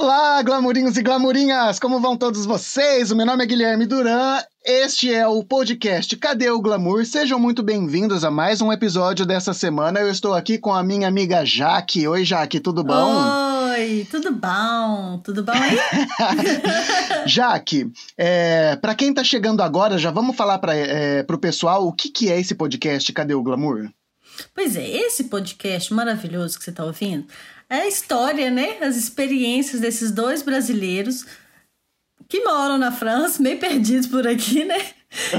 Olá, glamurinhos e glamurinhas! Como vão todos vocês? O meu nome é Guilherme Duran. Este é o podcast Cadê o Glamour? Sejam muito bem-vindos a mais um episódio dessa semana. Eu estou aqui com a minha amiga Jaque. Oi, Jaque, tudo bom? Oi, tudo bom? Tudo bom aí? Jaque, é, para quem tá chegando agora, já vamos falar para é, o pessoal o que, que é esse podcast Cadê o Glamour? Pois é, esse podcast maravilhoso que você está ouvindo é a história, né? As experiências desses dois brasileiros que moram na França, meio perdidos por aqui, né?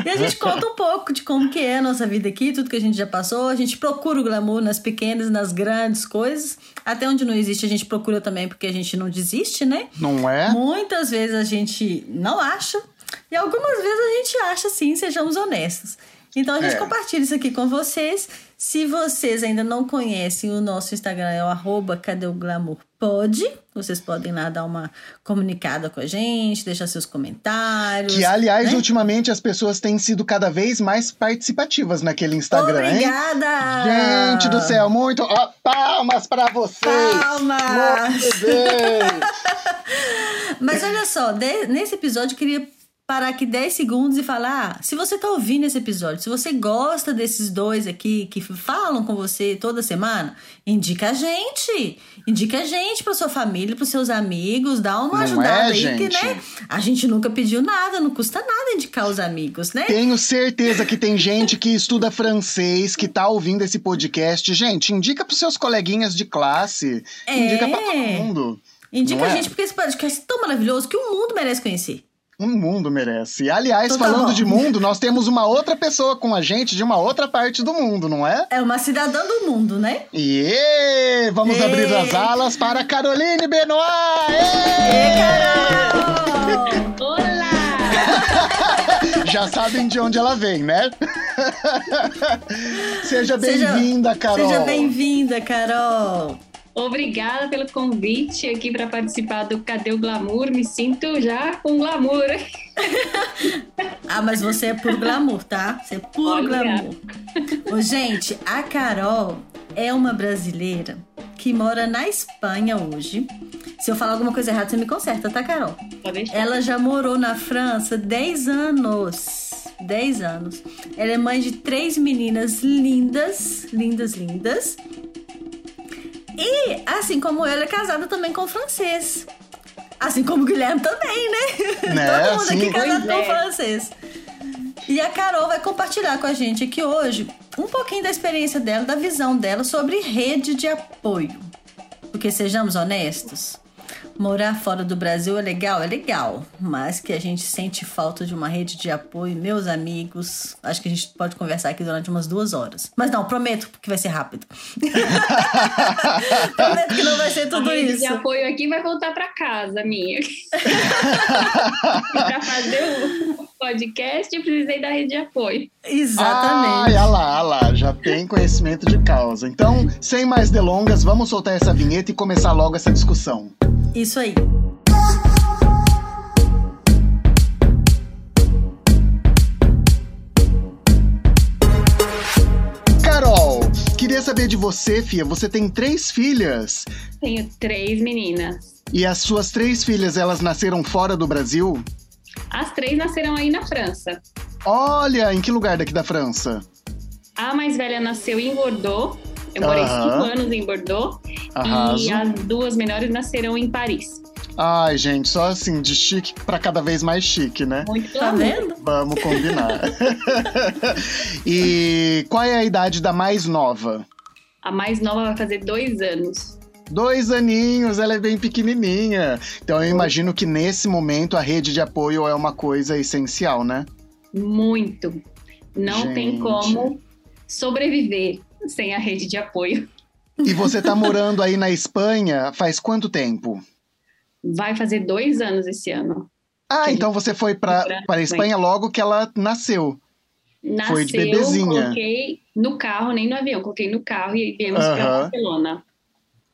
E a gente conta um pouco de como que é a nossa vida aqui, tudo que a gente já passou. A gente procura o glamour nas pequenas, nas grandes coisas. Até onde não existe, a gente procura também, porque a gente não desiste, né? Não é? Muitas vezes a gente não acha. E algumas vezes a gente acha sim, sejamos honestos. Então a gente é. compartilha isso aqui com vocês. Se vocês ainda não conhecem, o nosso Instagram é o arroba Cadê o Glamour Pode. Vocês podem lá dar uma comunicada com a gente, deixar seus comentários. Que, aliás, né? ultimamente as pessoas têm sido cada vez mais participativas naquele Instagram, Obrigada! Hein? Gente do céu, muito. Ó, palmas para vocês! Palmas! Muito bem! Mas olha só, nesse episódio eu queria parar aqui 10 segundos e falar: ah, se você tá ouvindo esse episódio, se você gosta desses dois aqui que falam com você toda semana, indica a gente. Indica a gente pra sua família, pros seus amigos, dá uma não ajudada é, aí, gente? que, né? A gente nunca pediu nada, não custa nada indicar os amigos, né? Tenho certeza que tem gente que estuda francês, que tá ouvindo esse podcast. Gente, indica pros seus coleguinhas de classe. É. Indica pra todo mundo. Indica a é? gente, porque esse podcast é tão maravilhoso que o mundo merece conhecer. O mundo merece. Aliás, então, tá falando de mundo, nós temos uma outra pessoa com a gente de uma outra parte do mundo, não é? É uma cidadã do mundo, né? E vamos e... abrir as alas para Caroline Benoit! E Carol! Olá! Já sabem de onde ela vem, né? Seja bem-vinda, Carol. Seja bem-vinda, Carol. Obrigada pelo convite aqui para participar do Cadê o Glamour. Me sinto já com glamour. ah, mas você é puro glamour, tá? Você é puro glamour. Ô, gente, a Carol é uma brasileira que mora na Espanha hoje. Se eu falar alguma coisa errada, você me conserta, tá, Carol? Ela já morou na França 10 anos. 10 anos. Ela é mãe de três meninas lindas, lindas, lindas. E, assim como ela, é casada também com francês. Assim como o Guilherme também, né? né? Todo mundo Sim, aqui casado com é. francês. E a Carol vai compartilhar com a gente aqui hoje um pouquinho da experiência dela, da visão dela sobre rede de apoio. Porque sejamos honestos, Morar fora do Brasil é legal? É legal. Mas que a gente sente falta de uma rede de apoio, meus amigos. Acho que a gente pode conversar aqui durante umas duas horas. Mas não, prometo que vai ser rápido. prometo que não vai ser tudo a rede isso. de apoio aqui vai voltar para casa, minha. para fazer o podcast, eu precisei da rede de apoio. Exatamente. Ah, olha lá, olha lá, já tem conhecimento de causa. Então, sem mais delongas, vamos soltar essa vinheta e começar logo essa discussão. Isso aí. Carol, queria saber de você, Fia. Você tem três filhas? Tenho três meninas. E as suas três filhas, elas nasceram fora do Brasil? As três nasceram aí na França. Olha, em que lugar daqui da França? A mais velha nasceu em Bordeaux eu morei cinco anos em Bordeaux Arraso. e as duas menores nasceram em Paris. Ai, gente, só assim, de chique para cada vez mais chique, né? Muito Tá vendo? Vamos combinar. e qual é a idade da mais nova? A mais nova vai fazer dois anos. Dois aninhos, ela é bem pequenininha. Então eu imagino que nesse momento a rede de apoio é uma coisa essencial, né? Muito. Não Gente. tem como sobreviver sem a rede de apoio. E você está morando aí na Espanha faz quanto tempo? Vai fazer dois anos esse ano. Ah, então você foi para a Espanha logo que ela nasceu. Nasceu, foi de bebezinha. coloquei no carro, nem no avião, coloquei no carro e viemos uh -huh. para Barcelona.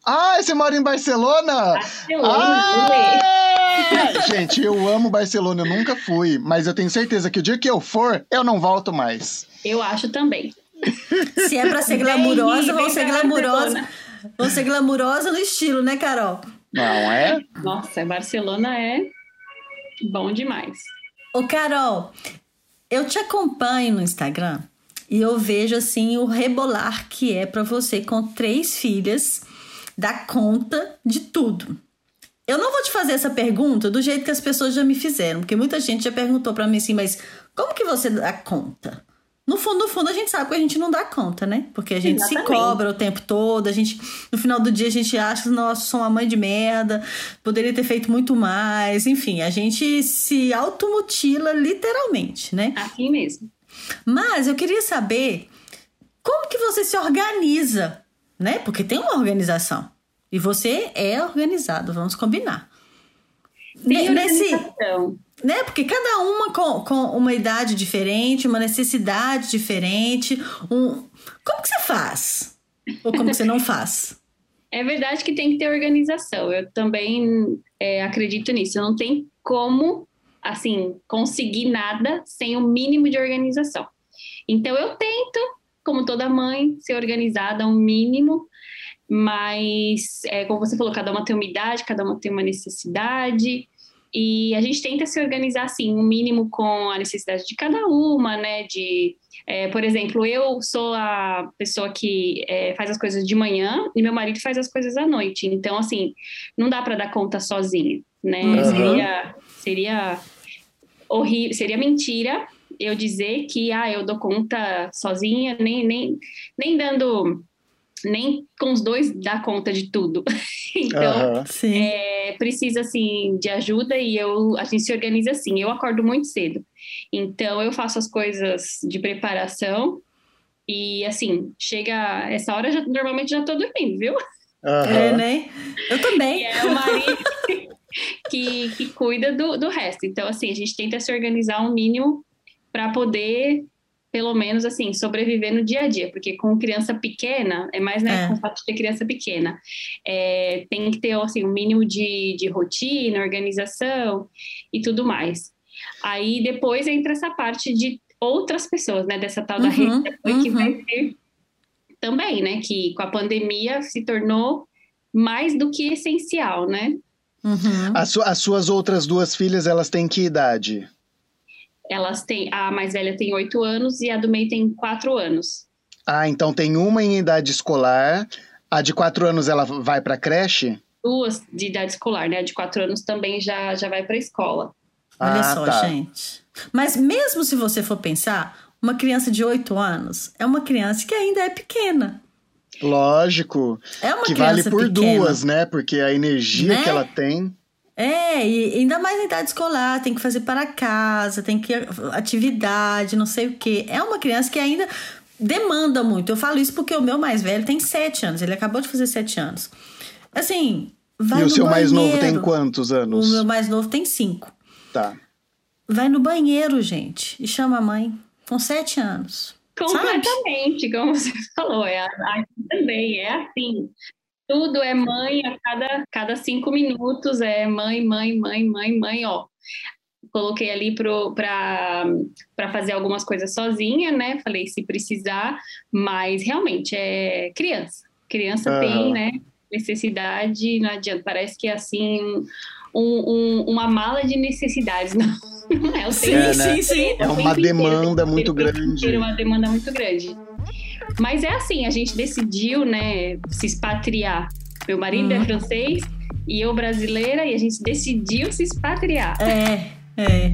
Ah, você mora em Barcelona? Barcelona, ah! Gente, eu amo Barcelona, eu nunca fui, mas eu tenho certeza que o dia que eu for, eu não volto mais. Eu acho também. Se é pra ser glamurosa, vão ser glamurosa. Vão ser glamurosa no estilo, né, Carol? Não é? Nossa, Barcelona é bom demais. Ô, Carol, eu te acompanho no Instagram e eu vejo assim o rebolar que é para você com três filhas dar conta de tudo. Eu não vou te fazer essa pergunta do jeito que as pessoas já me fizeram, porque muita gente já perguntou para mim assim, mas como que você dá conta? No fundo, no fundo, a gente sabe que a gente não dá conta, né? Porque a gente Exatamente. se cobra o tempo todo, a gente, no final do dia, a gente acha que, nossa, sou uma mãe de merda, poderia ter feito muito mais, enfim, a gente se automutila literalmente, né? Assim mesmo. Mas eu queria saber como que você se organiza, né? Porque tem uma organização. E você é organizado, vamos combinar. Tem Nesse, organização né? Porque cada uma com, com uma idade diferente, uma necessidade diferente. Um... Como que você faz? Ou como que você não faz? É verdade que tem que ter organização. Eu também é, acredito nisso. Não tem como, assim, conseguir nada sem o um mínimo de organização. Então, eu tento, como toda mãe, ser organizada um mínimo, mas, é, como você falou, cada uma tem uma idade, cada uma tem uma necessidade. E a gente tenta se organizar assim, um mínimo com a necessidade de cada uma, né? De, é, por exemplo, eu sou a pessoa que é, faz as coisas de manhã e meu marido faz as coisas à noite. Então, assim, não dá para dar conta sozinho, né? Uhum. Seria, seria horrível, seria mentira eu dizer que ah, eu dou conta sozinha, nem, nem, nem dando nem com os dois dá conta de tudo. então, uhum. é, precisa, assim, de ajuda e eu, a gente se organiza assim. Eu acordo muito cedo. Então, eu faço as coisas de preparação e, assim, chega essa hora, já, normalmente já tô dormindo, viu? Uhum. É, né? Eu também. E é o marido que, que cuida do, do resto. Então, assim, a gente tenta se organizar um mínimo para poder pelo menos assim, sobreviver no dia a dia, porque com criança pequena, é mais né, é. com o fato de ter criança pequena, é, tem que ter assim, um mínimo de, de rotina, organização e tudo mais. Aí depois entra essa parte de outras pessoas, né, dessa tal da uhum, rede uhum. que vai ser também, né, que com a pandemia se tornou mais do que essencial, né? Uhum. As, su as suas outras duas filhas, elas têm que idade? Elas têm, a mais velha tem oito anos e a do meio tem quatro anos. Ah, então tem uma em idade escolar. A de quatro anos ela vai para creche? Duas de idade escolar, né? A de quatro anos também já, já vai para escola. Olha ah, só, tá. gente. Mas mesmo se você for pensar, uma criança de oito anos é uma criança que ainda é pequena. Lógico. É uma que vale por pequena. duas, né? Porque a energia né? que ela tem. É, e ainda mais na idade escolar, tem que fazer para casa, tem que atividade, não sei o quê. É uma criança que ainda demanda muito. Eu falo isso porque o meu mais velho tem sete anos, ele acabou de fazer sete anos. Assim, vai E o seu banheiro. mais novo tem quantos anos? O meu mais novo tem cinco. Tá. Vai no banheiro, gente, e chama a mãe, com sete anos. Completamente, Sabe? como você falou, é, também é assim. Tudo é mãe a cada, cada cinco minutos, é mãe, mãe, mãe, mãe, mãe, ó. Coloquei ali para fazer algumas coisas sozinha, né? Falei se precisar, mas realmente é criança. Criança uhum. tem, né? Necessidade, não adianta. Parece que é assim, um, um, uma mala de necessidades, não. É, sim, é, né? sim, sim. É uma demanda muito grande. É uma demanda muito grande. Mas é assim, a gente decidiu, né, se expatriar. Meu marido é uhum. é francês e eu brasileira, e a gente decidiu se expatriar. É, é.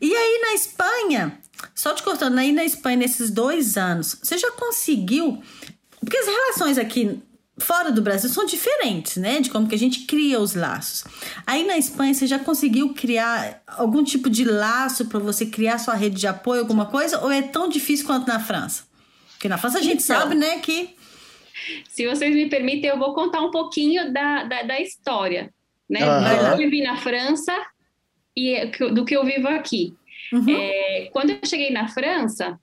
E aí na Espanha, só te cortando, aí na Espanha, nesses dois anos, você já conseguiu. Porque as relações aqui fora do Brasil são diferentes, né? De como que a gente cria os laços. Aí na Espanha você já conseguiu criar algum tipo de laço para você criar sua rede de apoio, alguma coisa? Ou é tão difícil quanto na França? Porque na França a gente então, sabe, né, que... Se vocês me permitem, eu vou contar um pouquinho da, da, da história, né? Uhum. Eu vivi na França e do que eu vivo aqui. Uhum. É, quando eu cheguei na França,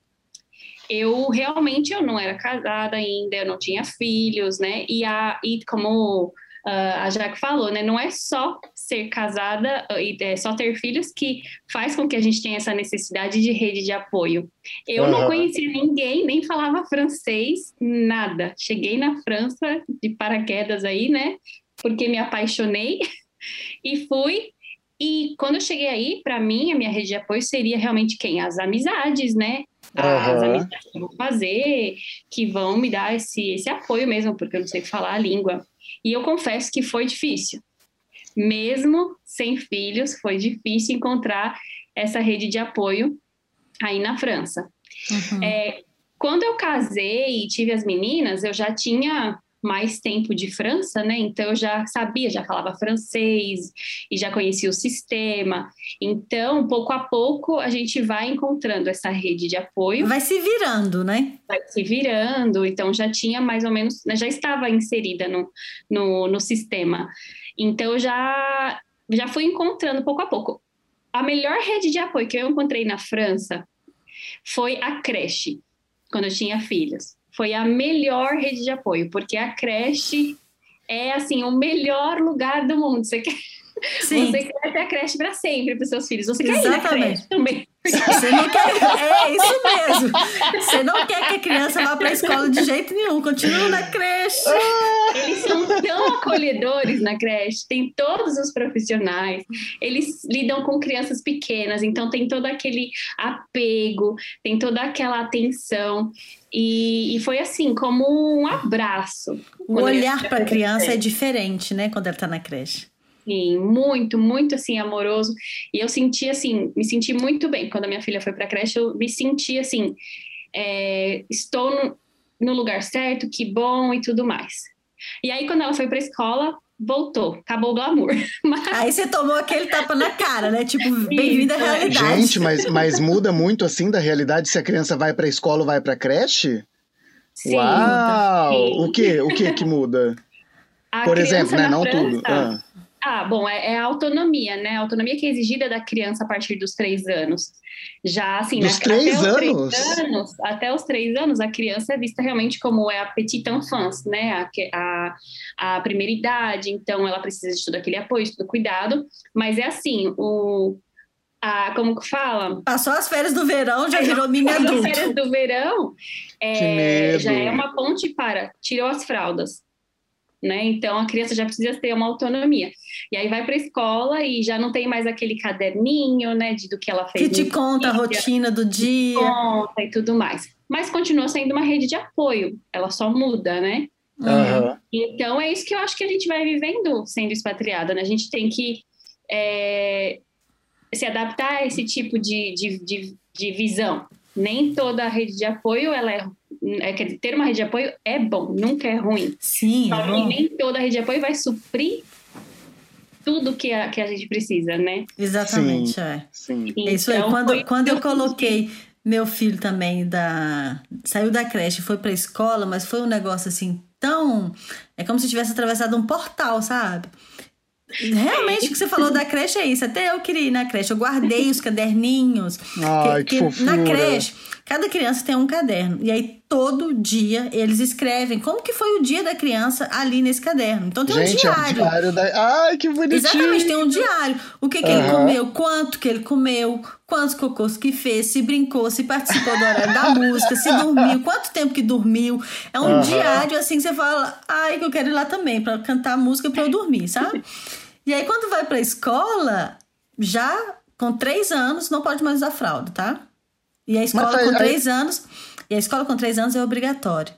eu realmente eu não era casada ainda, eu não tinha filhos, né? E, a, e como uh, a Jaque falou, né? Não é só ser casada e é só ter filhos que faz com que a gente tenha essa necessidade de rede de apoio. Eu uhum. não conhecia ninguém, nem falava francês, nada. Cheguei na França de paraquedas aí, né? Porque me apaixonei e fui. E quando eu cheguei aí, para mim, a minha rede de apoio seria realmente quem? As amizades, né? As uhum. amizades que eu vou fazer, que vão me dar esse, esse apoio mesmo, porque eu não sei falar a língua. E eu confesso que foi difícil. Mesmo sem filhos, foi difícil encontrar essa rede de apoio aí na França. Uhum. É, quando eu casei e tive as meninas, eu já tinha mais tempo de França, né? Então eu já sabia, já falava francês e já conhecia o sistema. Então, pouco a pouco, a gente vai encontrando essa rede de apoio. Vai se virando, né? Vai se virando. Então já tinha mais ou menos, né, já estava inserida no, no, no sistema. Então já já fui encontrando pouco a pouco. A melhor rede de apoio que eu encontrei na França foi a creche, quando eu tinha filhos foi a melhor rede de apoio, porque a creche é assim o melhor lugar do mundo. Você quer, Sim. você quer ter a creche para sempre para os seus filhos. Você quer Exatamente. ir também. Você não quer, é isso mesmo. Você não quer que a criança vá para a escola de jeito nenhum, continua na creche. Eles são tão acolhedores na creche, tem todos os profissionais, eles lidam com crianças pequenas, então tem todo aquele apego, tem toda aquela atenção. E, e foi assim, como um abraço. O olhar para a criança é diferente, né, quando ela está na creche. Sim, muito, muito assim amoroso. E eu senti assim, me senti muito bem quando a minha filha foi para a creche. Eu me senti assim, é, estou no, no, lugar certo, que bom e tudo mais. E aí quando ela foi para a escola, voltou, acabou o glamour. Mas... Aí você tomou aquele tapa na cara, né? Tipo, bem-vindo à realidade. Gente, mas, mas muda muito assim da realidade se a criança vai para a escola ou vai para a creche? Sim, Uau! Sim. O que? O que que muda? A Por exemplo, né? Não França, tudo. Ah. Ah, bom, é, é, a autonomia, né? A autonomia que é exigida da criança a partir dos três anos. Já assim, dos né? três até anos? Três anos? Até os três anos, a criança é vista realmente como é a petite enfance, né? A, a, a primeira idade, então ela precisa de todo aquele apoio, de todo cuidado. Mas é assim, o, a, como que fala? Passou as férias do verão, já virou mini adulto. As férias do verão é, já é uma ponte para tirou as fraldas, né? Então a criança já precisa ter uma autonomia. E aí vai para a escola e já não tem mais aquele caderninho, né, de do que ela fez. Que te conta dia, a rotina do dia. Conta e tudo mais. Mas continua sendo uma rede de apoio. Ela só muda, né? Uhum. Então é isso que eu acho que a gente vai vivendo sendo expatriada, né? A gente tem que é, se adaptar a esse tipo de, de, de, de visão. Nem toda rede de apoio ela é é, quer dizer, ter uma rede de apoio é bom, nunca é ruim. Sim. Só que nem toda rede de apoio vai suprir tudo que a, que a gente precisa, né? Exatamente, sim, é. Sim. Então, Isso aí, quando, quando eu coloquei meu filho também da saiu da creche, foi para escola, mas foi um negócio assim tão é como se tivesse atravessado um portal, sabe? Realmente o que você falou da creche é isso. Até eu queria ir na creche. Eu guardei os caderninhos. Ai, que, que, que na creche, cada criança tem um caderno. E aí, todo dia, eles escrevem como que foi o dia da criança ali nesse caderno. Então tem Gente, um diário. É um diário da... Ai, que bonitinho. Exatamente, tem um diário. O que, que uhum. ele comeu, quanto que ele comeu, quantos cocôs que fez, se brincou, se participou do horário da música, se dormiu, quanto tempo que dormiu. É um uhum. diário assim que você fala, ai, que eu quero ir lá também para cantar música para eu dormir, sabe? E aí, quando vai pra escola, já com três anos, não pode mais usar fralda, tá? E a escola Mas, com aí, três aí... anos. E a escola com três anos é obrigatório.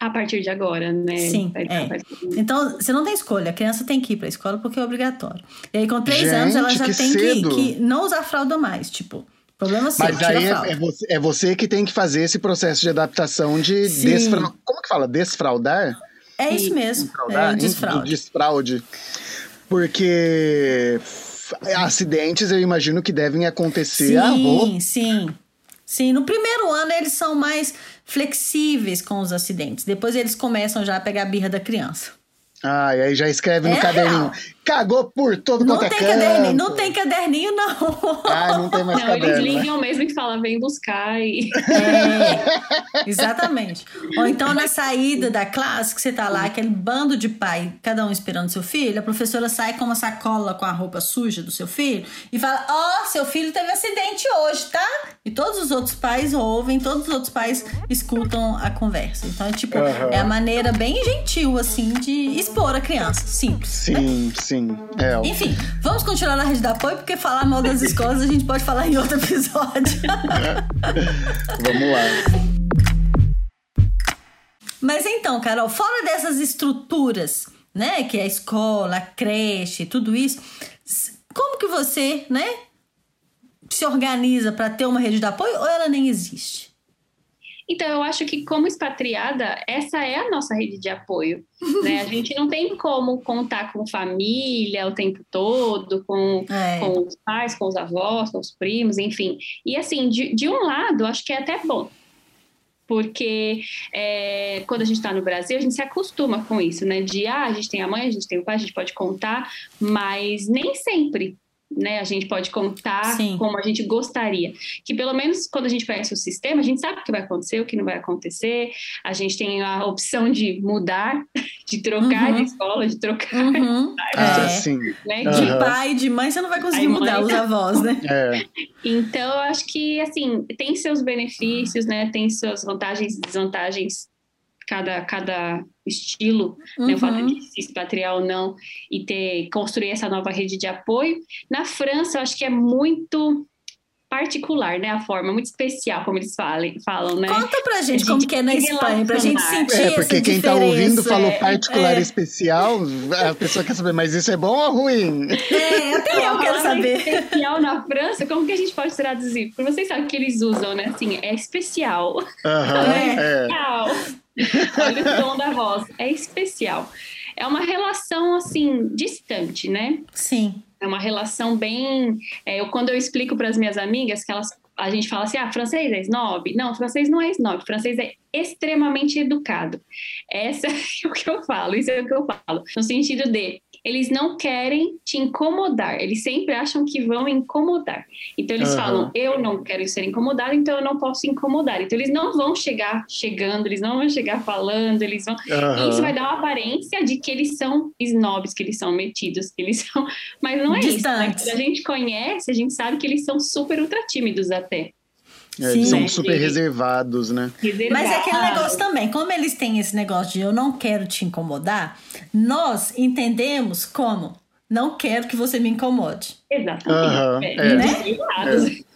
A partir de agora, né? Sim. É. Então, você não tem escolha. A criança tem que ir pra escola porque é obrigatório. E aí, com três Gente, anos, ela já que tem que, que, não usar fralda mais. Tipo, problema seu, Mas aí é, é, você, é, você, que tem que fazer esse processo de adaptação de desfraudar. Como que fala? Desfraudar? É isso mesmo. Desfraudar? É, desfraude. Desfraude. Porque acidentes eu imagino que devem acontecer. Ah, sim, ah, sim. Sim, no primeiro ano eles são mais flexíveis com os acidentes. Depois eles começam já a pegar a birra da criança. Ah, e aí já escreve no é caderninho. Real. Cagou por todo não quanto é tem é caderninho, Não tem caderninho, não. Ah, não tem mais não, caderno. Eles ligam né? mesmo e falam, vem buscar. E... É, exatamente. Ou então na saída da classe, que você tá lá, aquele bando de pai, cada um esperando seu filho, a professora sai com uma sacola com a roupa suja do seu filho e fala: Ó, oh, seu filho teve acidente hoje, tá? E todos os outros pais ouvem, todos os outros pais escutam a conversa. Então é tipo, uhum. é a maneira bem gentil, assim, de expor a criança. Simples. Sim, né? sim. É. Enfim, vamos continuar na rede de apoio, porque falar mal das escolas a gente pode falar em outro episódio. vamos lá. Mas então, Carol, fora dessas estruturas, né, que é a escola, a creche, tudo isso, como que você, né, se organiza para ter uma rede de apoio ou ela nem existe? Então, eu acho que como expatriada, essa é a nossa rede de apoio. Né? A gente não tem como contar com família o tempo todo, com, é. com os pais, com os avós, com os primos, enfim. E assim, de, de um lado, acho que é até bom, porque é, quando a gente está no Brasil, a gente se acostuma com isso, né? De, ah, a gente tem a mãe, a gente tem o pai, a gente pode contar, mas nem sempre né, a gente pode contar Sim. como a gente gostaria. Que pelo menos quando a gente conhece o sistema, a gente sabe o que vai acontecer, o que não vai acontecer. A gente tem a opção de mudar, de trocar uhum. de escola, de trocar. Uhum. Ah, é. sim. Né? Uhum. De pai, de mãe, você não vai conseguir Aí, mudar mãe... os avós, né? É. Então, eu acho que, assim, tem seus benefícios, né? Tem suas vantagens e desvantagens cada, cada estilo, uhum. né, o fato de se expatriar ou não e ter construir essa nova rede de apoio. Na França, eu acho que é muito particular, né? A forma muito especial, como eles falam, falam né? Conta pra gente, gente como que é na Espanha, pra gente sentir É, porque quem tá ouvindo falou particular é. especial, a pessoa quer saber, mas isso é bom ou ruim? É, até eu quero saber. Especial na França, como que a gente pode traduzir? Porque vocês sabem que eles usam, né? Assim, é especial. Aham, é. é. Olha o tom da voz. É especial. É uma relação, assim, distante, né? Sim. É uma relação bem. É, eu, quando eu explico para as minhas amigas que elas. A gente fala assim, ah, francês é snob? Não, francês não é snob, francês é extremamente educado. Essa é o que eu falo, isso é o que eu falo. No sentido de, eles não querem te incomodar, eles sempre acham que vão incomodar. Então eles uhum. falam, eu não quero ser incomodado, então eu não posso incomodar. Então eles não vão chegar chegando, eles não vão chegar falando, eles vão. Uhum. Isso vai dar uma aparência de que eles são snobs, que eles são metidos, que eles são. Mas não é Distantes. isso. Né? A gente conhece, a gente sabe que eles são super ultra tímidos até. É, eles são super reservados, né? Reservado. Mas é aquele negócio também, como eles têm esse negócio de eu não quero te incomodar, nós entendemos como não quero que você me incomode. Exatamente. Uhum, é. Né? É.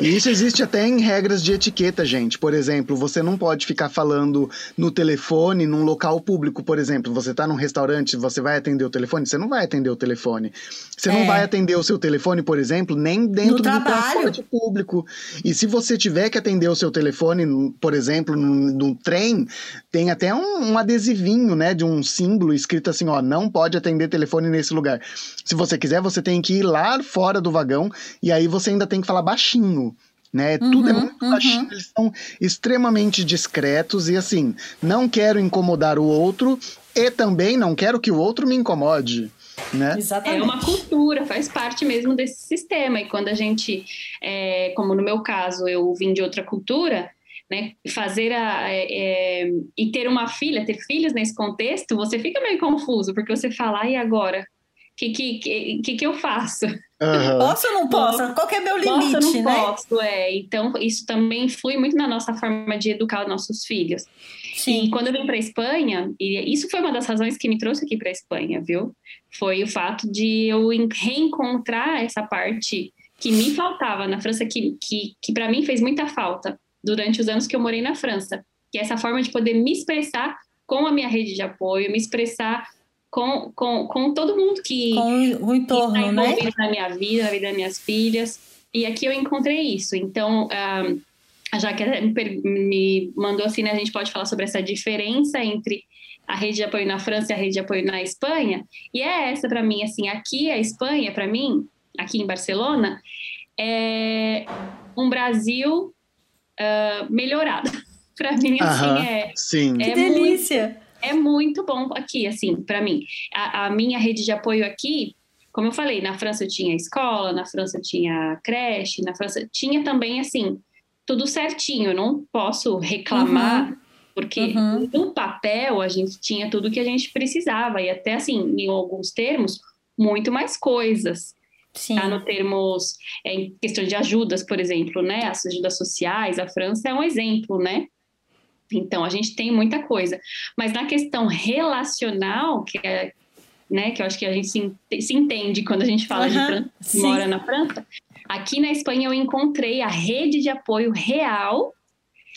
E isso existe até em regras de etiqueta, gente. Por exemplo, você não pode ficar falando no telefone num local público, por exemplo. Você está num restaurante, você vai atender o telefone? Você não vai atender o telefone. Você é. não vai atender o seu telefone, por exemplo, nem dentro do transporte público. E se você tiver que atender o seu telefone, por exemplo, no, trem, tem até um, um adesivinho, né, de um símbolo escrito assim, ó, não pode atender telefone nesse lugar. Se você quiser, você tem que ir lá fora do vagão e aí você ainda tem que falar baixinho né? Uhum, Tudo é muito uhum. baixinho, eles são extremamente discretos e assim, não quero incomodar o outro e também não quero que o outro me incomode. Né? Exatamente. É uma cultura, faz parte mesmo desse sistema. E quando a gente, é, como no meu caso, eu vim de outra cultura, né, fazer a, é, é, e ter uma filha, ter filhos nesse contexto, você fica meio confuso, porque você fala, e agora? O que, que, que, que eu faço? Uhum. Posso ou não posso? Qual que é meu limite, posso, não né? Posso, é. Então, isso também influi muito na nossa forma de educar os nossos filhos. Sim. E quando eu vim para Espanha, e isso foi uma das razões que me trouxe aqui para Espanha, viu? Foi o fato de eu reencontrar essa parte que me faltava na França, que, que, que para mim fez muita falta durante os anos que eu morei na França. Que é essa forma de poder me expressar com a minha rede de apoio, me expressar com, com, com todo mundo que, com o entorno, que tá né? na minha vida, na vida das minhas filhas. E aqui eu encontrei isso. Então, um, a Jaque me, me mandou assim, né? A gente pode falar sobre essa diferença entre a rede de apoio na França e a rede de apoio na Espanha. E é essa para mim, assim, aqui a Espanha, para mim, aqui em Barcelona, é um Brasil uh, melhorado. para mim, assim, é, sim. é que delícia. É muito bom aqui, assim, para mim. A, a, minha rede de apoio aqui, como eu falei, na França eu tinha escola, na França eu tinha creche, na França tinha também, assim, tudo certinho. Eu não posso reclamar. Uhum. Porque uhum. no papel a gente tinha tudo que a gente precisava, e até assim, em alguns termos, muito mais coisas. Sim. Tá, no termos, é, em questão de ajudas, por exemplo, né? As ajudas sociais, a França é um exemplo, né? Então, a gente tem muita coisa. Mas na questão relacional, que é, né, que eu acho que a gente se, entende quando a gente fala uhum, de França, mora na França, aqui na Espanha eu encontrei a rede de apoio real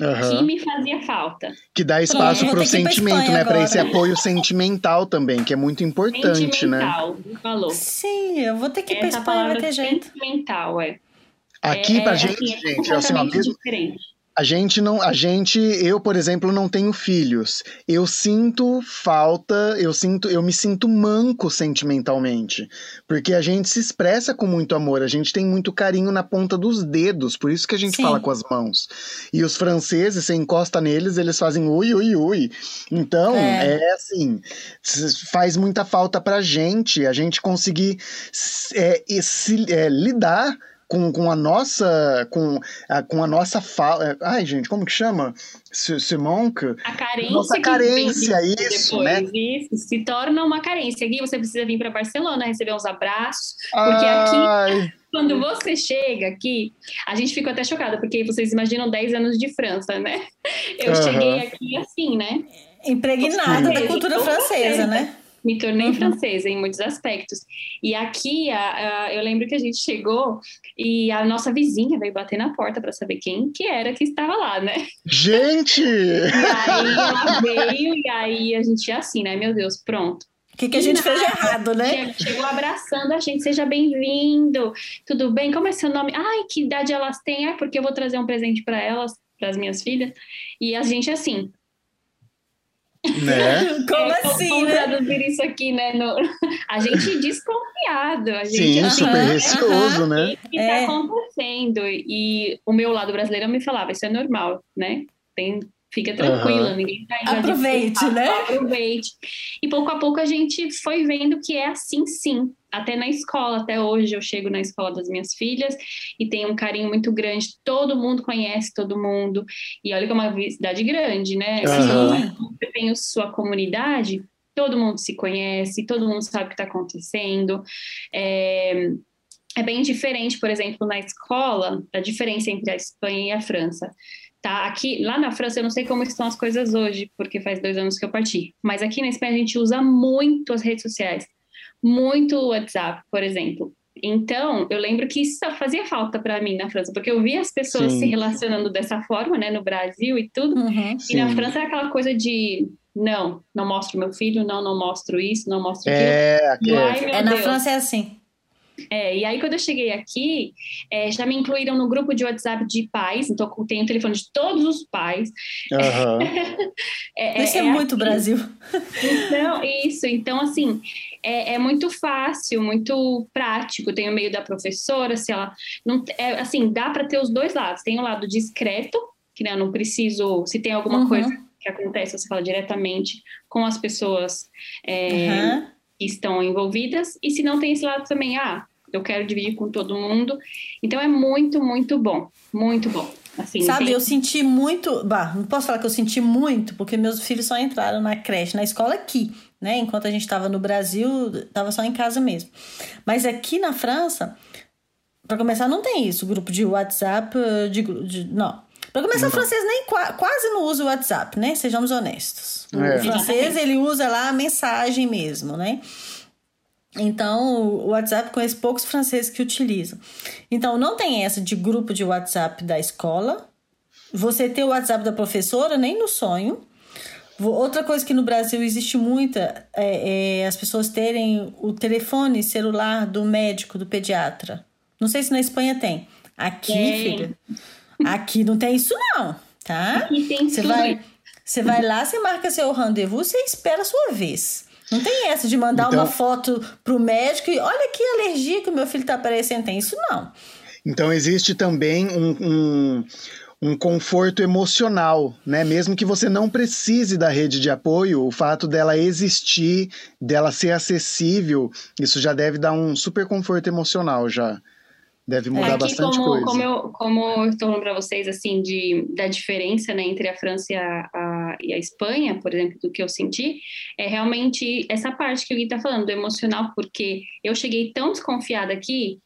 Uhum. que me fazia falta. Que dá espaço para o sentimento, né? Para esse apoio sentimental também, que é muito importante, né? sentimental, né? Falou. Sim, eu vou ter que ir para Espanha, vai ter jeito. Sentimental, é. Aqui é, pra gente, assim, é gente, assim, ó, mesmo, diferente. A gente não, a gente, eu, por exemplo, não tenho filhos. Eu sinto falta, eu sinto, eu me sinto manco sentimentalmente, porque a gente se expressa com muito amor, a gente tem muito carinho na ponta dos dedos, por isso que a gente Sim. fala com as mãos. E os franceses, você encosta neles, eles fazem ui ui ui. Então, é, é assim, faz muita falta pra gente, a gente conseguir é, se, é, lidar com, com a nossa com a, com a nossa fala. É, ai, gente, como que chama? Simonca? A carência. Nossa carência, isso, depois, né? Isso, se torna uma carência. Aqui você precisa vir para Barcelona receber uns abraços, porque ai. aqui quando você chega aqui, a gente ficou até chocada, porque vocês imaginam 10 anos de França, né? Eu uhum. cheguei aqui assim, né? Impregnada da cultura francesa, né? Me tornei uhum. francesa em muitos aspectos. E aqui, a, a, eu lembro que a gente chegou e a nossa vizinha veio bater na porta para saber quem que era que estava lá, né? Gente! e aí ela veio e aí a gente assim, né? Meu Deus, pronto. O que, que a gente fez de errado, né? Chegou abraçando a gente, seja bem-vindo. Tudo bem? Como é seu nome? Ai, que idade elas têm? É porque eu vou trazer um presente para elas, para as minhas filhas. E a gente assim, né? Como é, assim, né? traduzir isso aqui, né? No... A gente desconfiado. A gente, Sim, assim, super receoso, né? O que está é. acontecendo? E o meu lado brasileiro me falava, isso é normal, né? Tem, fica tranquila, uhum. ninguém tá Aproveite, né? Aproveite. E pouco a pouco a gente foi vendo que é assim sim até na escola, até hoje eu chego na escola das minhas filhas e tenho um carinho muito grande, todo mundo conhece todo mundo, e olha que é uma cidade grande, né? Uhum. Você tem a sua comunidade, todo mundo se conhece, todo mundo sabe o que está acontecendo. É, é bem diferente, por exemplo, na escola, a diferença entre a Espanha e a França. Tá, aqui, lá na França, eu não sei como estão as coisas hoje, porque faz dois anos que eu parti. Mas aqui na Espanha a gente usa muito as redes sociais muito WhatsApp, por exemplo. Então, eu lembro que isso fazia falta para mim na França, porque eu via as pessoas sim. se relacionando dessa forma, né, no Brasil e tudo. Uhum, e na França era aquela coisa de não, não mostro meu filho, não, não mostro isso, não mostro é, aquilo. Ai, é, na França é assim. É, e aí quando eu cheguei aqui, é, já me incluíram no grupo de WhatsApp de pais, então eu tenho o telefone de todos os pais. Uhum. é, isso é, é muito assim. Brasil. Então, isso, então assim, é, é, muito fácil, muito prático. Tem o meio da professora, se ela não é, assim, dá para ter os dois lados. Tem o lado discreto, que né, eu não preciso, se tem alguma uhum. coisa que acontece, você fala diretamente com as pessoas é, uhum. Estão envolvidas. E se não tem esse lado também, ah, eu quero dividir com todo mundo. Então é muito, muito bom, muito bom. Assim, Sabe, tem... eu senti muito. Bah, não posso falar que eu senti muito, porque meus filhos só entraram na creche, na escola aqui né? Enquanto a gente estava no Brasil, estava só em casa mesmo. Mas aqui na França, para começar, não tem isso, grupo de WhatsApp, de, de não. Para começar, o francês nem quase não usa o WhatsApp, né? Sejamos honestos. É. O francês ele usa lá a mensagem mesmo, né? Então, o WhatsApp conhece poucos franceses que utilizam. Então, não tem essa de grupo de WhatsApp da escola. Você ter o WhatsApp da professora, nem no sonho. Outra coisa que no Brasil existe muita é, é, as pessoas terem o telefone celular do médico, do pediatra. Não sei se na Espanha tem. Aqui, tem. filha, aqui não tem isso não, tá? Aqui tem você vai, você vai lá, você marca seu rendezvous, você espera a sua vez. Não tem essa de mandar então, uma foto pro médico e olha que alergia que o meu filho tá aparecendo. Tem isso não. Então existe também um, um um conforto emocional, né? Mesmo que você não precise da rede de apoio, o fato dela existir, dela ser acessível, isso já deve dar um super conforto emocional já. Deve mudar Aqui, bastante como, coisa. Como eu, como eu estou falando para vocês, assim, de, da diferença né, entre a França e a, a, e a, Espanha, por exemplo, do que eu senti, é realmente essa parte que o Gui está falando, do emocional, porque eu cheguei tão desconfiada aqui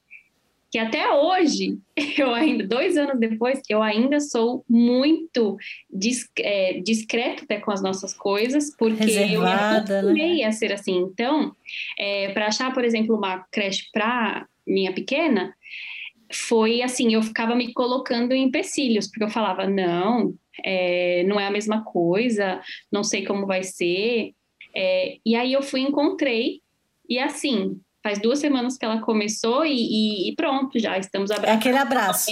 que até hoje, eu ainda, dois anos depois, eu ainda sou muito disc, é, discreta até com as nossas coisas, porque Reservada, eu acostumei né? a ser assim. Então, é, para achar, por exemplo, uma creche para minha pequena, foi assim, eu ficava me colocando em empecilhos, porque eu falava, não, é, não é a mesma coisa, não sei como vai ser. É, e aí eu fui encontrei, e assim, faz duas semanas que ela começou e, e, e pronto, já estamos abraçando. É aquele abraço.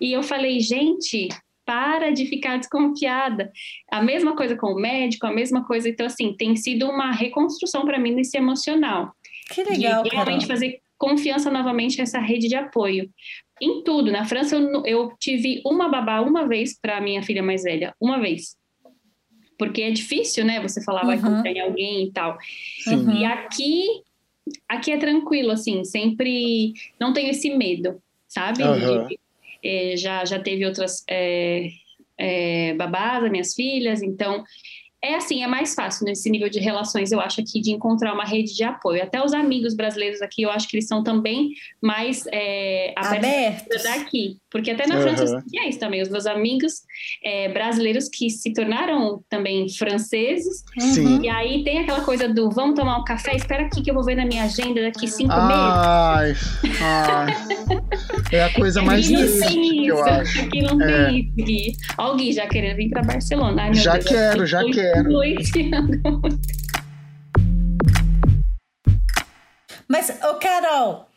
E eu falei, gente, para de ficar desconfiada. A mesma coisa com o médico, a mesma coisa. Então, assim, tem sido uma reconstrução para mim nesse emocional. Que legal, de realmente fazer confiança novamente nessa rede de apoio. Em tudo. Na França, eu, eu tive uma babá uma vez para minha filha mais velha. Uma vez. Porque é difícil, né? Você falar, vai confiar em alguém e tal. Uhum. E aqui, aqui é tranquilo, assim. Sempre não tenho esse medo, sabe? Uhum. De, é, já, já teve outras é, é, babás, minhas filhas. Então, é assim, é mais fácil nesse nível de relações, eu acho, aqui, de encontrar uma rede de apoio. Até os amigos brasileiros aqui, eu acho que eles são também mais é, abertos daqui. Porque até na uhum. França é isso também. Os meus amigos é, brasileiros que se tornaram também franceses. Sim. E aí tem aquela coisa do vamos tomar um café, espera aqui que eu vou ver na minha agenda daqui cinco ai, meses. Ai, é a coisa mais difícil que eu acho. Aqui não é. tem isso, Gui. Ó o Gui já querendo vir para Barcelona. Ai, já Deus, quero, já quero quero. Mas, ô Carol,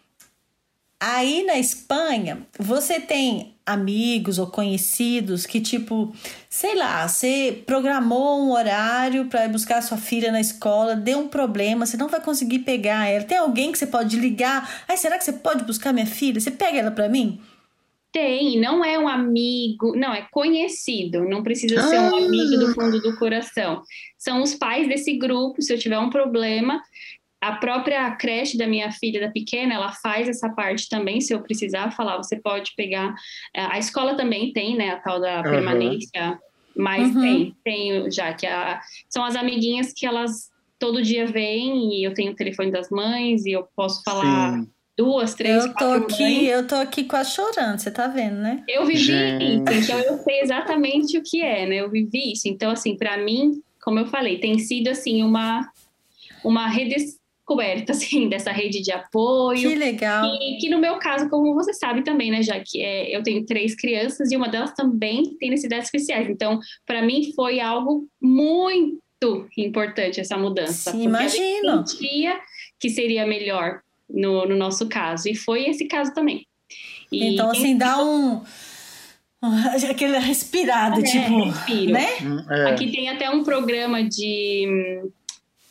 aí na Espanha, você tem amigos ou conhecidos que, tipo, sei lá, você programou um horário para buscar sua filha na escola, deu um problema, você não vai conseguir pegar ela. Tem alguém que você pode ligar? Ai, será que você pode buscar minha filha? Você pega ela para mim? Tem, não é um amigo, não, é conhecido, não precisa ser um amigo do fundo do coração. São os pais desse grupo, se eu tiver um problema, a própria creche da minha filha, da pequena, ela faz essa parte também, se eu precisar falar, você pode pegar. É, a escola também tem, né, a tal da uhum. permanência, mas uhum. tem, tem já, que a, são as amiguinhas que elas todo dia vêm e eu tenho o telefone das mães e eu posso falar. Sim duas, três, eu tô aqui, mães. Eu tô aqui quase chorando, você tá vendo, né? Eu vivi Gente. isso, então eu sei exatamente o que é, né? Eu vivi isso. Então, assim, para mim, como eu falei, tem sido, assim, uma, uma redescoberta, assim, dessa rede de apoio. Que legal. E que no meu caso, como você sabe também, né, já que é, eu tenho três crianças e uma delas também tem necessidades especiais. Então, para mim foi algo muito importante essa mudança. Sim, imagino. Eu sentia que seria melhor no, no nosso caso. E foi esse caso também. E então, assim, dá um. Aquele respirado, é, tipo. Respiro. Né? É. Aqui tem até um programa de.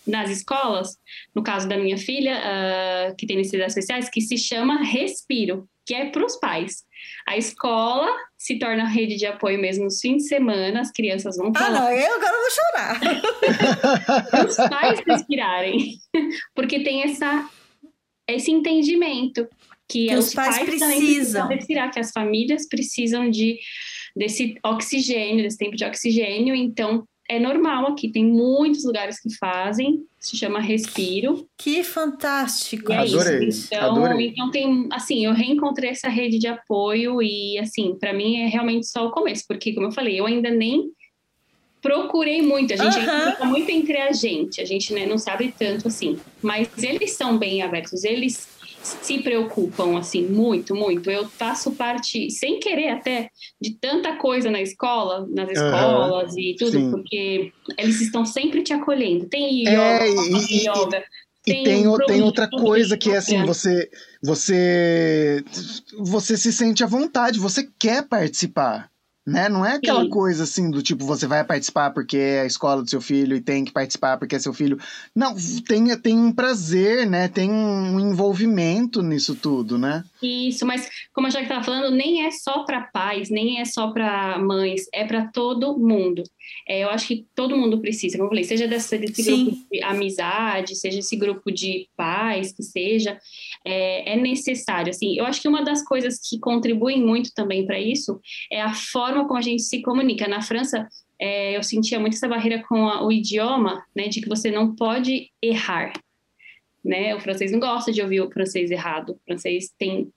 Nas escolas, no caso da minha filha, uh, que tem necessidades especiais, que se chama Respiro, que é para os pais. A escola se torna rede de apoio mesmo nos fins de semana, as crianças vão falar. Ah, não, eu agora vou chorar. os pais respirarem. Porque tem essa esse entendimento que, que os, pais, pais precisam respirar, que as famílias precisam de desse oxigênio, desse tempo de oxigênio. Então, é normal aqui, tem muitos lugares que fazem, se chama Respiro. Que fantástico! É adorei, então, adorei. Então tem, assim, eu reencontrei essa rede de apoio e, assim, para mim é realmente só o começo, porque, como eu falei, eu ainda nem procurei muito, a gente uhum. muito entre a gente, a gente né, não sabe tanto assim, mas eles são bem abertos, eles se preocupam assim muito, muito. Eu faço parte, sem querer até, de tanta coisa na escola, nas escolas uhum. e tudo, Sim. porque eles estão sempre te acolhendo. Tem yoga, é, e, yoga. E tem, tem, um tem outra coisa que é assim, você, você, você se sente à vontade, você quer participar né? Não é aquela Sim. coisa assim do tipo, você vai participar porque é a escola do seu filho e tem que participar porque é seu filho. Não, tem, tem um prazer, né? Tem um envolvimento nisso tudo, né? Isso, mas como a Jaque estava falando, nem é só para pais, nem é só para mães, é para todo mundo. É, eu acho que todo mundo precisa, como eu falei, seja desse, desse grupo de amizade, seja esse grupo de pais, que seja, é, é, necessário. Assim, eu acho que uma das coisas que contribuem muito também para isso é a forma como a gente se comunica. Na França, é, eu sentia muito essa barreira com a, o idioma, né, de que você não pode errar né? O francês não gosta de ouvir o francês errado. O francês tem.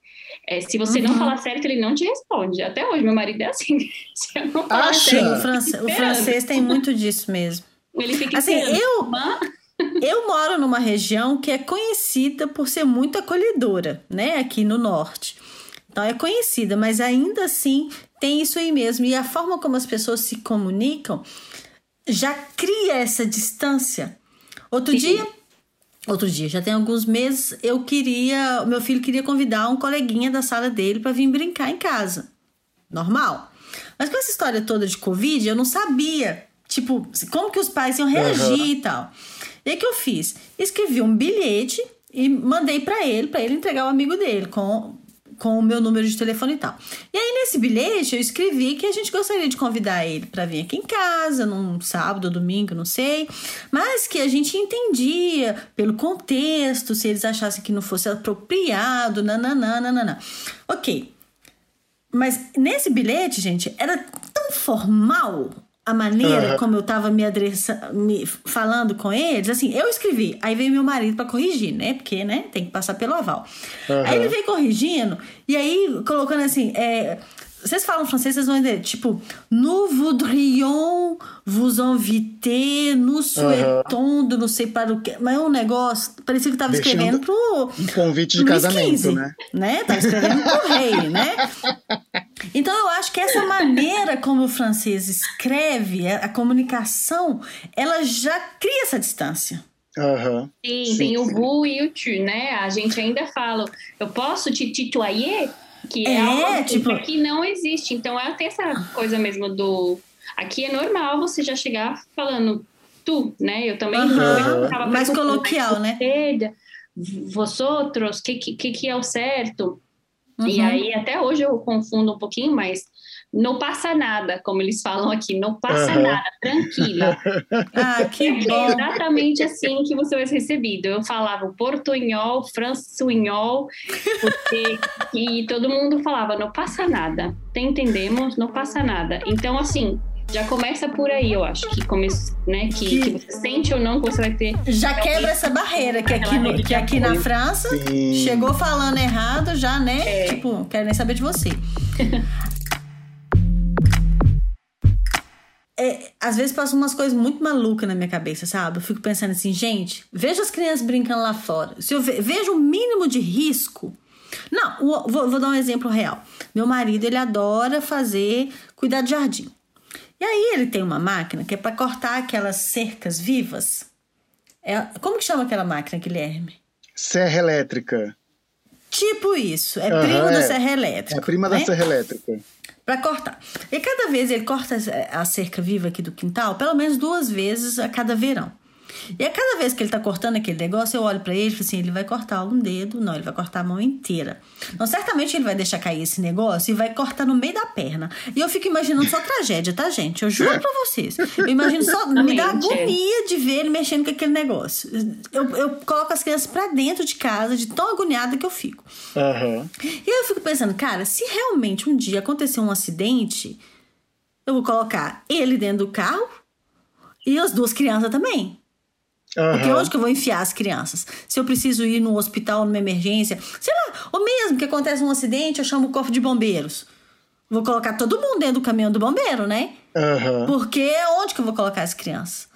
É, se você uhum. não falar certo, ele não te responde. Até hoje, meu marido é assim. Se eu não falar certo, o, france... o francês tem muito disso mesmo. Ele fica assim, eu. Eu moro numa região que é conhecida por ser muito acolhedora, né? Aqui no norte. Então é conhecida, mas ainda assim tem isso aí mesmo. E a forma como as pessoas se comunicam já cria essa distância. Outro Sim. dia Outro dia, já tem alguns meses, eu queria, meu filho queria convidar um coleguinha da sala dele para vir brincar em casa. Normal. Mas com essa história toda de Covid, eu não sabia, tipo, como que os pais iam reagir uhum. e tal. E aí que eu fiz? Escrevi um bilhete e mandei para ele, para ele entregar o amigo dele com com o meu número de telefone e tal. E aí, nesse bilhete, eu escrevi que a gente gostaria de convidar ele para vir aqui em casa, num sábado domingo, não sei, mas que a gente entendia pelo contexto, se eles achassem que não fosse apropriado, nananã, nananã. Ok. Mas nesse bilhete, gente, era tão formal a maneira uhum. como eu tava me, adressa, me falando com eles, assim, eu escrevi, aí veio meu marido para corrigir, né? Porque, né, tem que passar pelo aval. Uhum. Aí ele veio corrigindo, e aí colocando assim, é, vocês falam francês, vocês vão entender. Tipo, nous voudrions vous inviter, nous souhaitons, não sei para o quê. Mas é um negócio, parecia que tava Deixando escrevendo pro. Um convite de Luiz casamento, XV, né? né? Tava escrevendo pro rei, né? Então eu acho que essa maneira como o francês escreve, a comunicação, ela já cria essa distância. Uhum. Sim, sim, tem o vous e o tu, né? A gente ainda fala, eu posso te tituayer? Que é, é algo tipo... que não existe. Então, ela tem essa coisa mesmo do. Aqui é normal você já chegar falando tu, né? Eu também. Uhum. Mais coloquial, né? Vosotros, o que, que, que é o certo? Uhum. E aí, até hoje eu confundo um pouquinho, mas não passa nada, como eles falam aqui, não passa uhum. nada, tranquila. ah, que bom. É exatamente assim que você vai ser recebido. Eu falava portunhol, fransunhol, porque e todo mundo falava, não passa nada. Entendemos? Não passa nada. Então, assim, já começa por aí, eu acho, que, come, né, que, que, que, você sente ou não que você vai ter. Já quebra essa barreira, que aqui, no, que aqui na França Sim. chegou falando errado, já, né? É. Tipo, quero nem saber de você. é, às vezes passam umas coisas muito malucas na minha cabeça, sabe? Eu fico pensando assim, gente, veja as crianças brincando lá fora. Se eu ve vejo o mínimo de risco. Não, vou, vou, dar um exemplo real. Meu marido, ele adora fazer cuidar de jardim. E aí ele tem uma máquina que é para cortar aquelas cercas vivas. É, como que chama aquela máquina, Guilherme? Serra elétrica. Tipo isso. É uhum, prima é, da serra elétrica. É prima né? da serra elétrica para cortar. E cada vez ele corta a cerca viva aqui do quintal, pelo menos duas vezes a cada verão. E a cada vez que ele tá cortando aquele negócio, eu olho para ele e falo assim: ele vai cortar um dedo, não, ele vai cortar a mão inteira. Então, certamente ele vai deixar cair esse negócio e vai cortar no meio da perna. E eu fico imaginando só tragédia, tá, gente? Eu juro pra vocês. Eu imagino só. Me dá agonia de ver ele mexendo com aquele negócio. Eu, eu coloco as crianças pra dentro de casa, de tão agoniada que eu fico. Uhum. Eu fico pensando, cara, se realmente um dia acontecer um acidente, eu vou colocar ele dentro do carro e as duas crianças também. Uhum. Porque onde que eu vou enfiar as crianças? Se eu preciso ir no hospital, numa emergência, sei lá, ou mesmo que acontece um acidente, eu chamo o corpo de bombeiros. Vou colocar todo mundo dentro do caminhão do bombeiro, né? Uhum. Porque onde que eu vou colocar as crianças?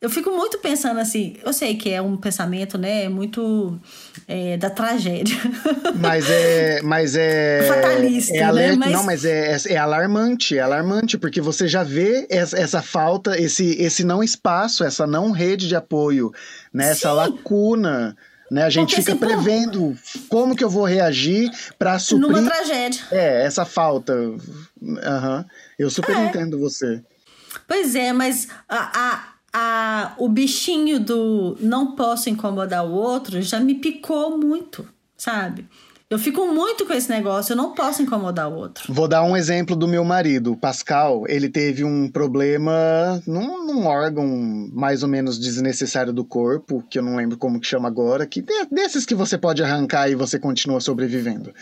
Eu fico muito pensando assim, eu sei que é um pensamento, né, muito é, da tragédia. Mas é, mas é fatalista, é né? Mas... Não, mas é, é, é, alarmante, é alarmante porque você já vê essa, essa, falta, esse, esse não espaço, essa não rede de apoio, né, essa lacuna. Né? A gente Porque fica prevendo como que eu vou reagir para suprir numa tragédia. É, essa falta. Uhum. Eu super é. entendo você. Pois é, mas a, a a, o bichinho do não posso incomodar o outro já me picou muito, sabe? Eu fico muito com esse negócio, eu não posso incomodar o outro. Vou dar um exemplo do meu marido, Pascal. Ele teve um problema num, num, órgão mais ou menos desnecessário do corpo, que eu não lembro como que chama agora, que desses que você pode arrancar e você continua sobrevivendo.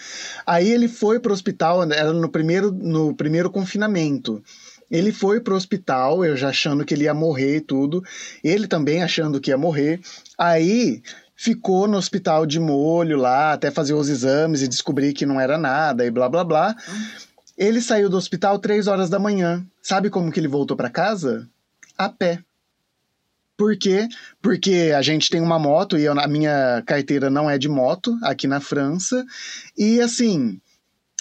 Aí ele foi pro hospital, era no primeiro, no primeiro confinamento. Ele foi pro hospital, eu já achando que ele ia morrer e tudo. Ele também achando que ia morrer. Aí ficou no hospital de molho lá, até fazer os exames e descobrir que não era nada e blá blá blá. Ele saiu do hospital três horas da manhã. Sabe como que ele voltou para casa? A pé. Por quê? Porque a gente tem uma moto e eu, a minha carteira não é de moto aqui na França. E assim,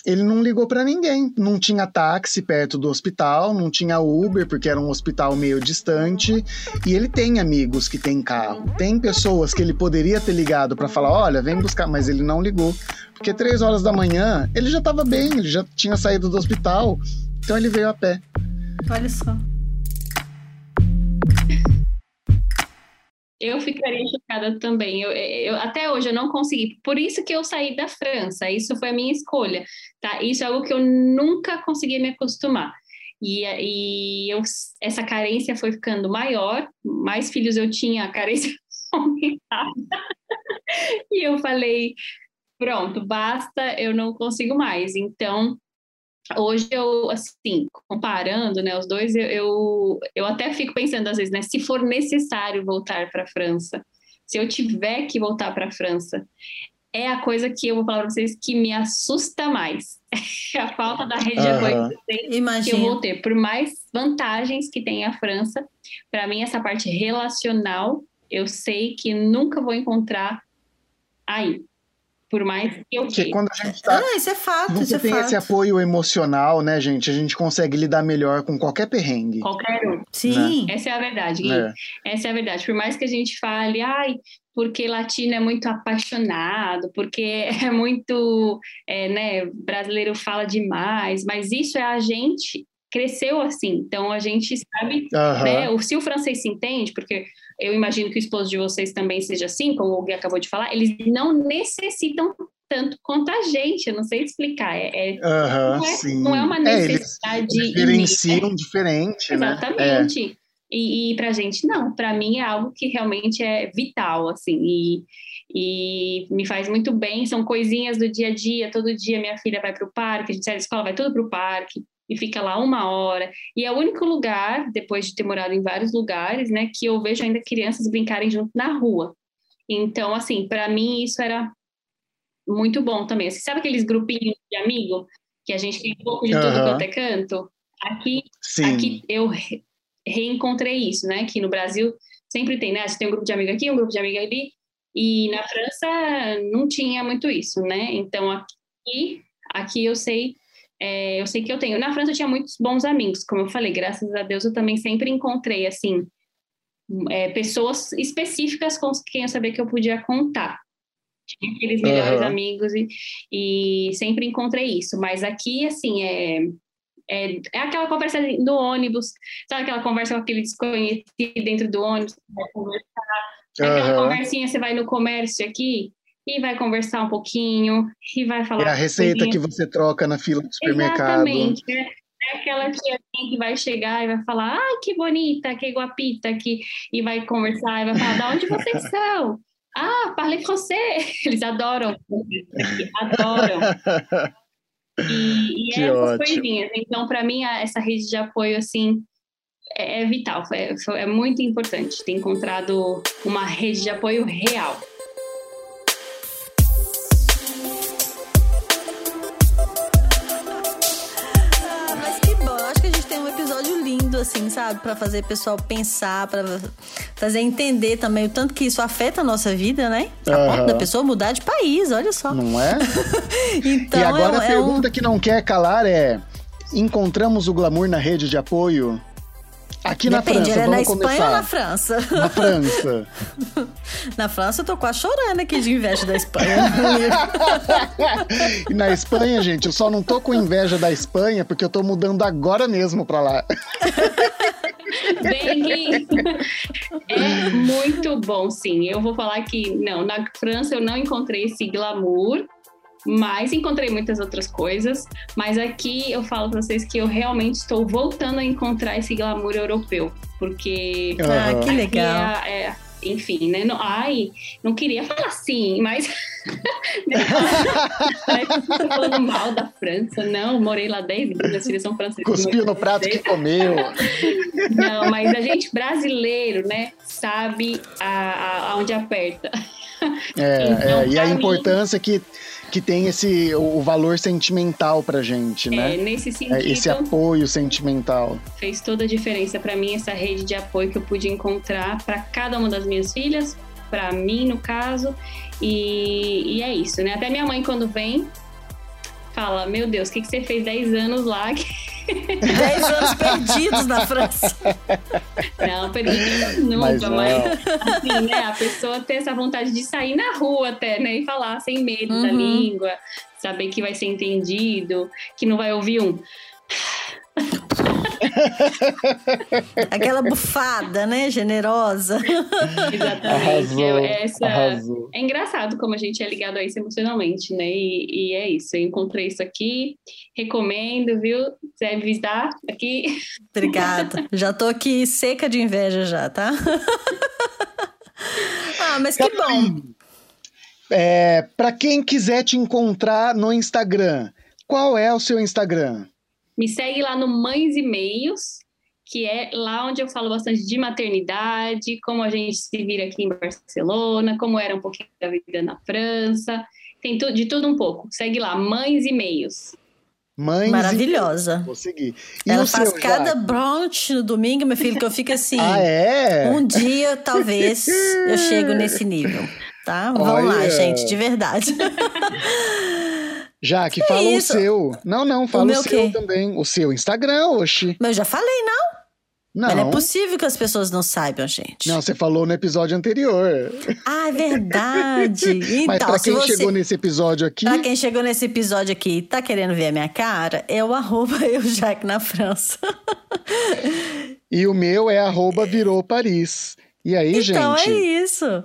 ele não ligou para ninguém. Não tinha táxi perto do hospital, não tinha Uber, porque era um hospital meio distante. E ele tem amigos que têm carro. Tem pessoas que ele poderia ter ligado para falar: olha, vem buscar, mas ele não ligou. Porque três horas da manhã ele já estava bem, ele já tinha saído do hospital. Então ele veio a pé. Olha só. Eu ficaria chocada também. Eu, eu, até hoje eu não consegui. Por isso que eu saí da França. Isso foi a minha escolha. Tá? Isso é algo que eu nunca consegui me acostumar. E, e eu, essa carência foi ficando maior. Mais filhos eu tinha, a carência e eu falei: pronto, basta, eu não consigo mais. Então, hoje eu, assim, comparando, né, os dois, eu, eu, eu, até fico pensando às vezes, né, se for necessário voltar para a França, se eu tiver que voltar para a França, é a coisa que eu vou falar para vocês que me assusta mais. É a falta da rede de apoio que, que eu vou ter. Por mais vantagens que tem a França, para mim essa parte relacional, eu sei que nunca vou encontrar aí. Por mais que eu Porque quando a gente tá. Ah, isso é fato, isso é tem fato. esse apoio emocional, né, gente? A gente consegue lidar melhor com qualquer perrengue. Qualquer um. Sim. Né? Essa é a verdade, Gui. É. Essa é a verdade. Por mais que a gente fale, ai, porque latino é muito apaixonado, porque é muito, é, né, brasileiro fala demais, mas isso é a gente cresceu assim, então a gente sabe, uhum. né, se o francês se entende, porque eu imagino que o esposo de vocês também seja assim, como o Gui acabou de falar, eles não necessitam tanto quanto a gente, eu não sei explicar. É, uhum, não, é não é uma necessidade. É, eles diferenciam diferente, Exatamente. né? É. E, e para gente, não. Para mim é algo que realmente é vital, assim. E, e me faz muito bem. São coisinhas do dia a dia. Todo dia minha filha vai para o parque, a gente sai da escola, vai tudo para o parque e fica lá uma hora. E é o único lugar, depois de ter morado em vários lugares, né, que eu vejo ainda crianças brincarem junto na rua. Então, assim, para mim isso era muito bom também. Você sabe aqueles grupinhos de amigo que a gente tem um pouco de tudo uhum. quanto é canto? Aqui, aqui eu re reencontrei isso, né? Que no Brasil sempre tem, né? Você tem um grupo de amigo aqui, um grupo de amigo ali. E na França não tinha muito isso, né? Então aqui, aqui eu sei é, eu sei que eu tenho. Na França eu tinha muitos bons amigos, como eu falei, graças a Deus eu também sempre encontrei, assim, é, pessoas específicas com quem eu sabia que eu podia contar. Tinha aqueles melhores uhum. amigos e, e sempre encontrei isso. Mas aqui, assim, é, é, é, aquela conversa no ônibus, sabe aquela conversa com aquele desconhecido dentro do ônibus, conversar. Aquela uhum. conversinha, você vai no comércio aqui, e vai conversar um pouquinho, e vai falar. É a receita que você troca na fila do supermercado. Exatamente. É, é aquela tia que vai chegar e vai falar, ah, que bonita, que guapita, que... e vai conversar e vai falar, de onde vocês são? Ah, parlez français! Eles adoram, adoram. E, e essas ótimo. coisinhas. Então, para mim, essa rede de apoio, assim, é, é vital, é, é muito importante ter encontrado uma rede de apoio real. Assim, sabe? Para fazer o pessoal pensar, para fazer entender também o tanto que isso afeta a nossa vida, né? A uhum. ponto da pessoa mudar de país, olha só. Não é? então, e agora é, a pergunta é um... que não quer calar é: encontramos o glamour na rede de apoio? Aqui Depende, na França, é vamos na Espanha começar. ou na França? Na França. na França eu tô quase chorando aqui de inveja da Espanha. e na Espanha, gente, eu só não tô com inveja da Espanha porque eu tô mudando agora mesmo pra lá. Bem, é muito bom, sim. Eu vou falar que, não, na França eu não encontrei esse glamour, mas encontrei muitas outras coisas. Mas aqui eu falo pra vocês que eu realmente estou voltando a encontrar esse glamour europeu, porque Ah, que aqui legal. é- é- enfim, né? Não, ai, não queria falar assim, mas. Que tô falando mal da França. Não, morei lá 10 anos, minhas filhas são francesas. Cuspiu no prato que comeu. Não, mas a gente brasileiro, né, sabe aonde aperta. É, Então, é, e a pra mim- importância que, que tem esse o valor sentimental pra gente, É, né? nesse É, sentido, esse apoio sentimental. fez toda a diferença para mim essa rede de apoio que eu pude encontrar para cada uma das minhas filhas, para mim no caso, e, e é isso, né? Até minha mãe quando vem fala, meu Deus, o que, que você fez 10 anos lá? 10 anos perdidos na França. Não, perdi nunca, Mas mas, assim, né? A pessoa ter essa vontade de sair na rua até, né? E falar sem medo da Uhum. língua, saber que vai ser entendido, que não vai ouvir um. Aquela bufada, né? Generosa. Exatamente. Arrasou, Eu- essa, arrasou. É engraçado como a gente é ligado a isso emocionalmente, né? E, e é isso. Eu encontrei isso aqui, recomendo, viu? Se quiser visitar aqui. Obrigada. Já tô aqui seca de inveja já, tá? ah, mas que bom. É, para quem quiser te encontrar no Instagram, qual é o seu Instagram? Me segue lá no Mães e Meios, que é lá onde eu falo bastante de maternidade, como a gente se vira aqui em Barcelona, como era um pouquinho da vida na França. Tem de tudo um pouco. Segue lá, Mães e Meios. Mães. Maravilhosa. Vou seguir. E Ela o faz seu, cada Jaque? brunch no domingo, meu filho, que eu fico assim. Ah, é? Um dia, talvez, eu chego nesse nível, tá? Vamos lá, Olha. gente, de verdade. Jaque, É fala isso. o seu. Não, não, fala o, meu seu quê? também. O seu Instagram, oxi. Mas eu já falei, não? Não. Mas não é possível que as pessoas não saibam, gente. Não, você falou no episódio anterior. Ah, é verdade. Mas Então, pra se quem você... chegou nesse episódio aqui, Pra quem chegou nesse episódio aqui e tá querendo ver a minha cara, é o arroba eu Jaque na França. e o meu é arroba virou Paris. E aí, então gente? é isso.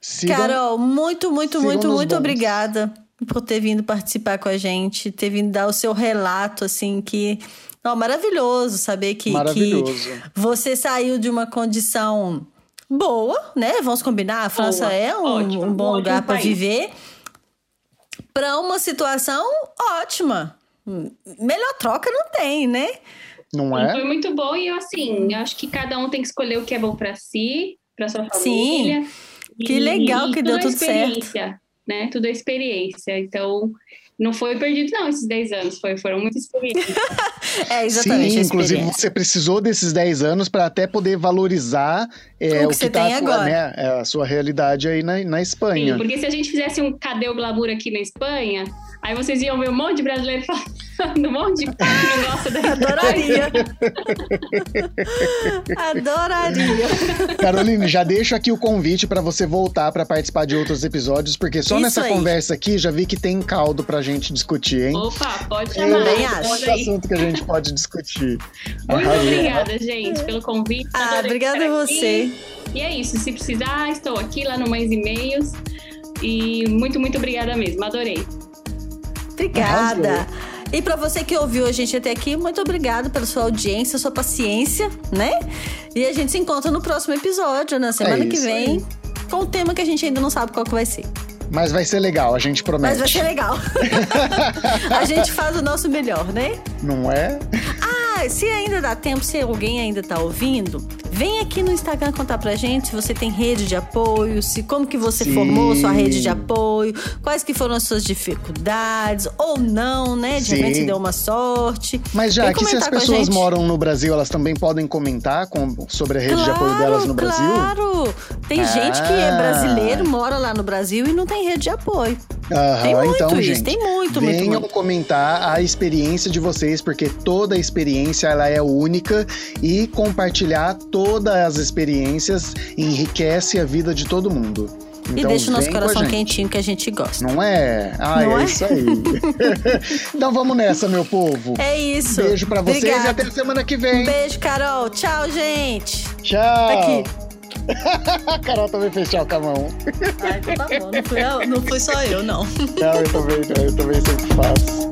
sigam- Carol, muito, muito, muito, muito bons. obrigada por ter vindo participar com a gente, ter vindo dar o seu relato, assim, que. Ó, maravilhoso saber que, que Maravilhoso. você saiu de uma condição boa, né? Vamos combinar, a França Boa, é um, ótimo, um bom ótimo lugar para viver, para uma situação ótima. Melhor troca não tem, né? Não Foi é? muito bom e eu, assim, eu acho que cada um tem que escolher o que é bom para si, para sua Sim. família. Que legal que tudo deu tudo certo. Né? Tudo é experiência. Então, não foi perdido, não, esses 10 anos. Foi, foram muitas experiências. É exatamente Sim, inclusive você precisou desses 10 anos para até poder valorizar é, O o, que você tá tem agora. né, é, a sua realidade aí na, na Sim, Espanha. porque se a gente fizesse um Cadê o Glamour aqui na Espanha, aí vocês iam ver um monte de brasileiro falando, um monte de que não gosta da Adoraria. Adoraria. Caroline, já deixo aqui o convite para você voltar para participar de outros episódios, porque só Isso nessa aí. conversa aqui já vi que tem caldo pra gente discutir, hein? Opa, pode chamar. também acho. pode Muito aí. assunto que a gente pode discutir. Muito Arrasou. obrigada, gente, pelo convite. Ah, obrigada a você. E é isso, se precisar, estou aqui lá no Mães e Meios. E muito, muito obrigada mesmo, adorei. Obrigada. E para você que ouviu a gente até aqui, muito obrigado pela sua audiência, sua paciência, né? E a gente se encontra no próximo episódio, na semana que isso vem, com um tema que a gente ainda não sabe qual que vai ser. Mas vai ser legal, a gente promete. Mas vai ser legal. a gente faz o nosso melhor, né? Não é? Ah, se ainda dá tempo, se alguém ainda tá ouvindo, vem aqui no Instagram contar pra gente se você tem rede de apoio, se como que você Sim. formou sua rede de apoio, quais que foram as suas dificuldades, ou não, né? De Sim. repente deu uma sorte. Mas já que se as pessoas moram no Brasil, elas também podem comentar com- sobre a rede de apoio delas no Brasil? Claro! Tem gente que é Ah. brasileiro, mora lá no Brasil e não tem rede de apoio. Aham, Tem muito então, isso, gente, tem muito, venham muito. comentar a experiência de vocês, porque toda experiência ela é única e compartilhar todas as experiências enriquece a vida de todo mundo. e Então, deixa o nosso coração quentinho que a gente gosta. Não é? Ah, Não é, é? isso aí. então vamos nessa, meu povo. É isso. Beijo pra vocês Obrigada. e até semana que vem. Um beijo, Carol. Tchau, gente. Tchau. Tá aqui. a Carol também fez tchau com a mão. Ah, então tá bom. Não fui, eu, não fui só eu, não. Não, eu também, eu também sempre faço.